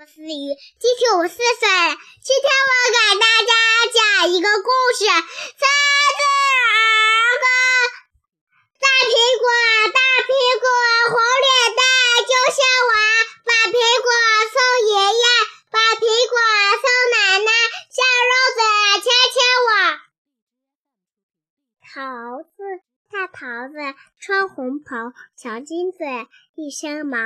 我是鱼，今天我四岁了。今天我给大家讲一个故事：三只儿歌，大苹果，大苹果，红脸蛋，就像我。把苹果送爷爷，把苹果送奶奶，小肉嘴牵牵我。桃子，大桃子，穿红袍，小金嘴，一身毛，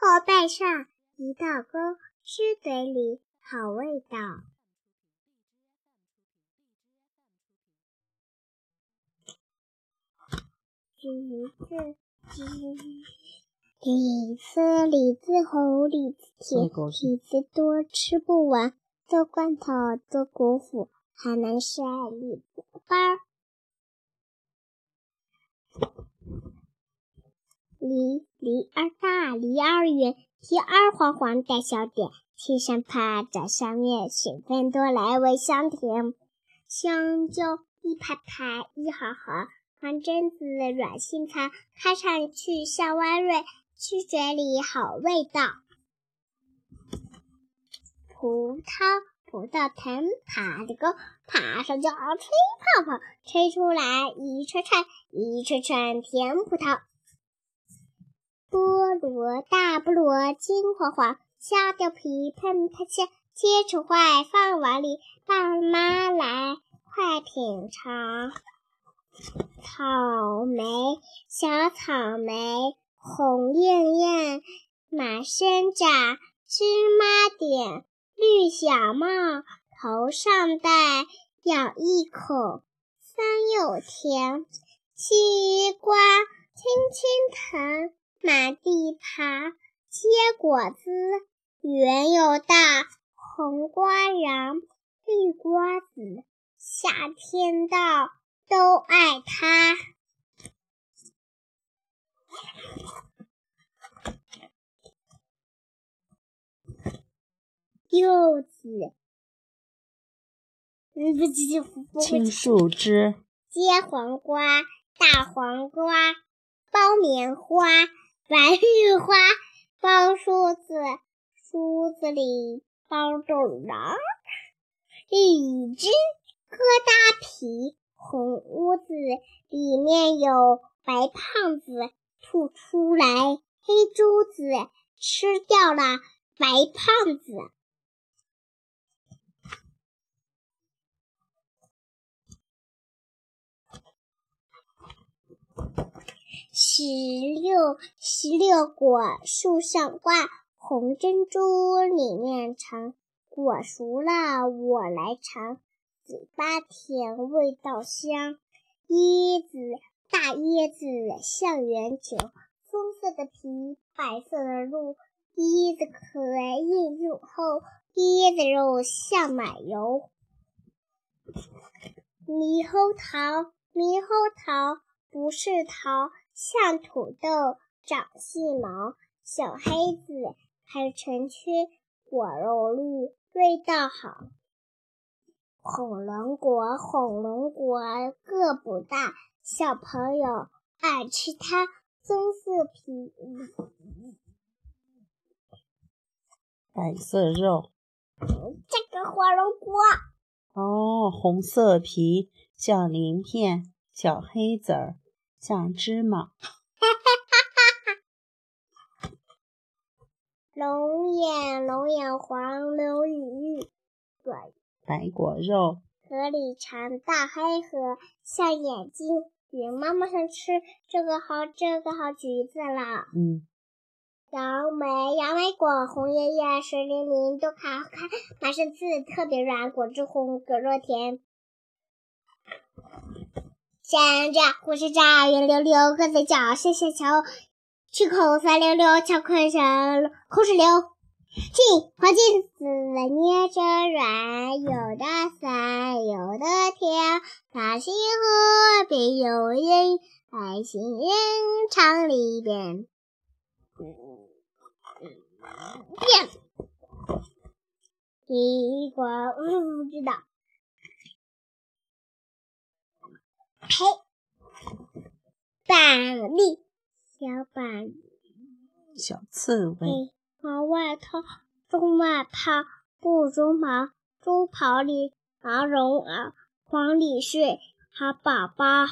后背上一道沟。吃嘴里好味道。橘子，李子，李子红，李子甜，李子多吃不完，做罐头，做果脯，还能晒李子干。梨，梨儿大，梨儿圆。皮儿黄黄带小点，天上趴，在上面，水分多来味香甜。香蕉一排排，一行行，黄榛子软心肠，看上去像弯蕊，吃嘴里好味道。葡萄，葡萄藤爬得高，爬上就吹泡泡，吹出来一串串，一串串甜葡萄。菠萝大菠萝金黄黄，削掉皮喷喷香，切成块放碗里，爸妈来快品尝。草莓小草莓红艳艳，满身长芝麻点，绿小帽头上戴，咬一口酸又甜。西瓜青青藤。满地爬，结果子圆又大，红瓜瓤，绿瓜子，夏天到都爱它。柚子，嗯，不不青树枝，结黄瓜，大黄瓜，包棉花。白玉花包梳子，梳子里包着瓤。荔枝疙瘩皮，红屋子里面有白胖子，吐出来黑珠子，吃掉了白胖子。石榴，石榴果树上挂，红珍珠里面藏。果熟了我来尝，嘴巴甜，味道香。椰子，大椰子像圆球，棕色的皮，白色的肉，椰子壳硬又厚，椰子肉像奶油。猕猴桃，猕猴桃不是桃。像土豆，长细毛，小黑子排成圈，果肉绿，味道好。火龙果，火龙果个不大，小朋友爱吃它，棕色皮，白色肉。这个火龙果，哦，红色皮，小鳞片，小黑籽儿。像芝麻，龙眼龙眼黄柳雨，白白果肉，河里长大黑河像眼睛，云妈妈想吃这个好这个好橘子了。嗯，杨梅杨梅果红艳艳，水灵灵，都开开，满身刺，特别软，果汁红，果肉甜。山楂、火车站，圆溜溜，鸽子叫，小小桥，去口酸溜溜，巧克声，口水流。金黄金丝捏着软，有的酸，有的甜。大星河边有人，爱心人唱里边。变，一个不知道。嘿，板栗，小板栗，小刺猬，毛外套，棕外套，不绒毛。猪跑里，毛绒袄，黄里睡，好宝宝。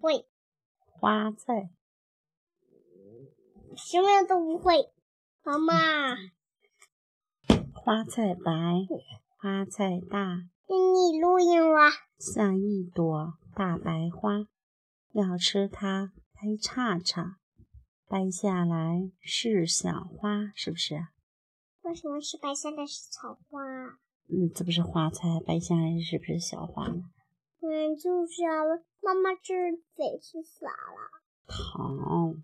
会花菜，什么都不会。妈妈，花菜白，花菜大。你录音了。像一朵大白花，要吃它掰叉叉。掰下来是小花，是不是？为什么是掰下来是小花？嗯，这不是花菜，掰下来是不是小花呢？嗯，就是啊。妈妈，这嘴是啥了？糖。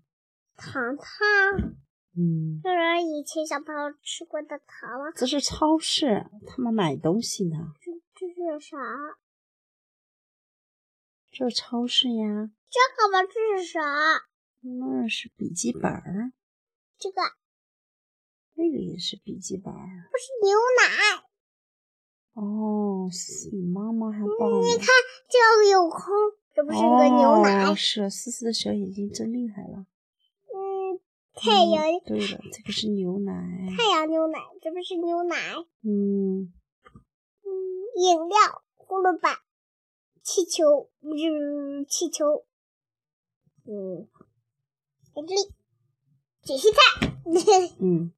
糖糖。嗯。这是以前小朋友吃过的糖吗？这是超市，他们买东西呢。这这是啥？这超市呀。这个吧，这是啥？那是笔记本儿，这个，那个也是笔记本儿。不是牛奶。哦，你妈妈还抱你看这个有空，这不是个牛奶？是思思的小眼睛真厉害了。嗯，太阳。对了，这个是牛奶。太阳牛奶，这不是牛奶。嗯。嗯，饮料，呼噜板，气球，嗯，气球。嗯。这里，捡西菜。嗯，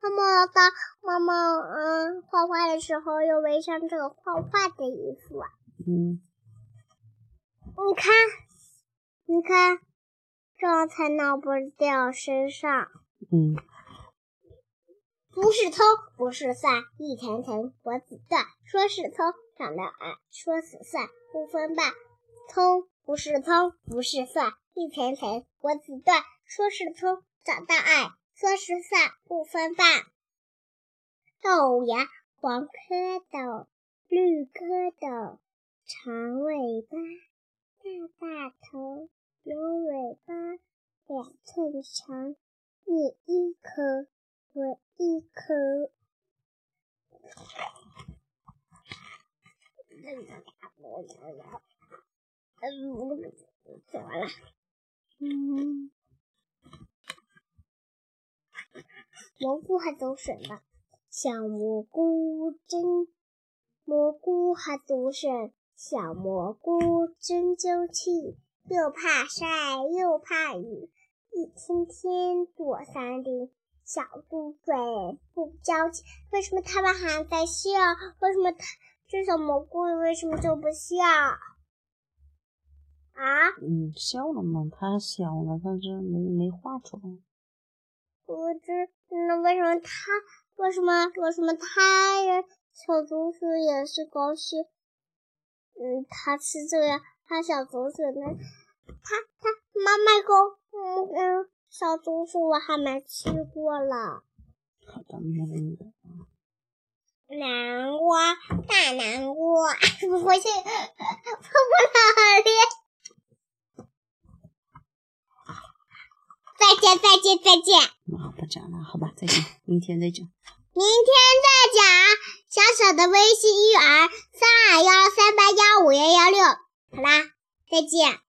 妈妈当妈妈嗯画画的时候，又围上这个画画的衣服啊。嗯，你看，你看，这样才能不掉身上。嗯，不是葱，不是蒜，一层层脖子断。说是葱，长得矮；说是蒜，不分半。葱不是葱，不是蒜。一层层脖子断，说是葱长得矮，说是蒜不分瓣。豆芽黄蝌蚪，绿蝌蚪，长尾巴，大大头，有尾巴，两寸长。你一颗，我一颗。嗯，讲完了。嗯，蘑菇还走神呢。小蘑菇真，蘑菇还走神。小蘑菇真娇气，又怕晒又怕雨，一天天躲山里。小猪嘴不娇气，为什么他们还在笑？为什么他这小蘑菇为什么就不笑？啊，嗯，笑了吗？他笑了，但是没没画出来。我这那为什么他为什么为什么他小竹鼠也是高兴？嗯，他吃这个，他小竹鼠呢？他他妈妈狗，嗯嗯，小竹鼠我还没吃过了。好的，没问题。南瓜，大南瓜，不是，碰不了脸。再见，再见，再见。啊，不讲了，好吧，再见，明天再讲。明天再讲。小小的微信育儿三二幺三八幺五幺幺六。好啦，再见。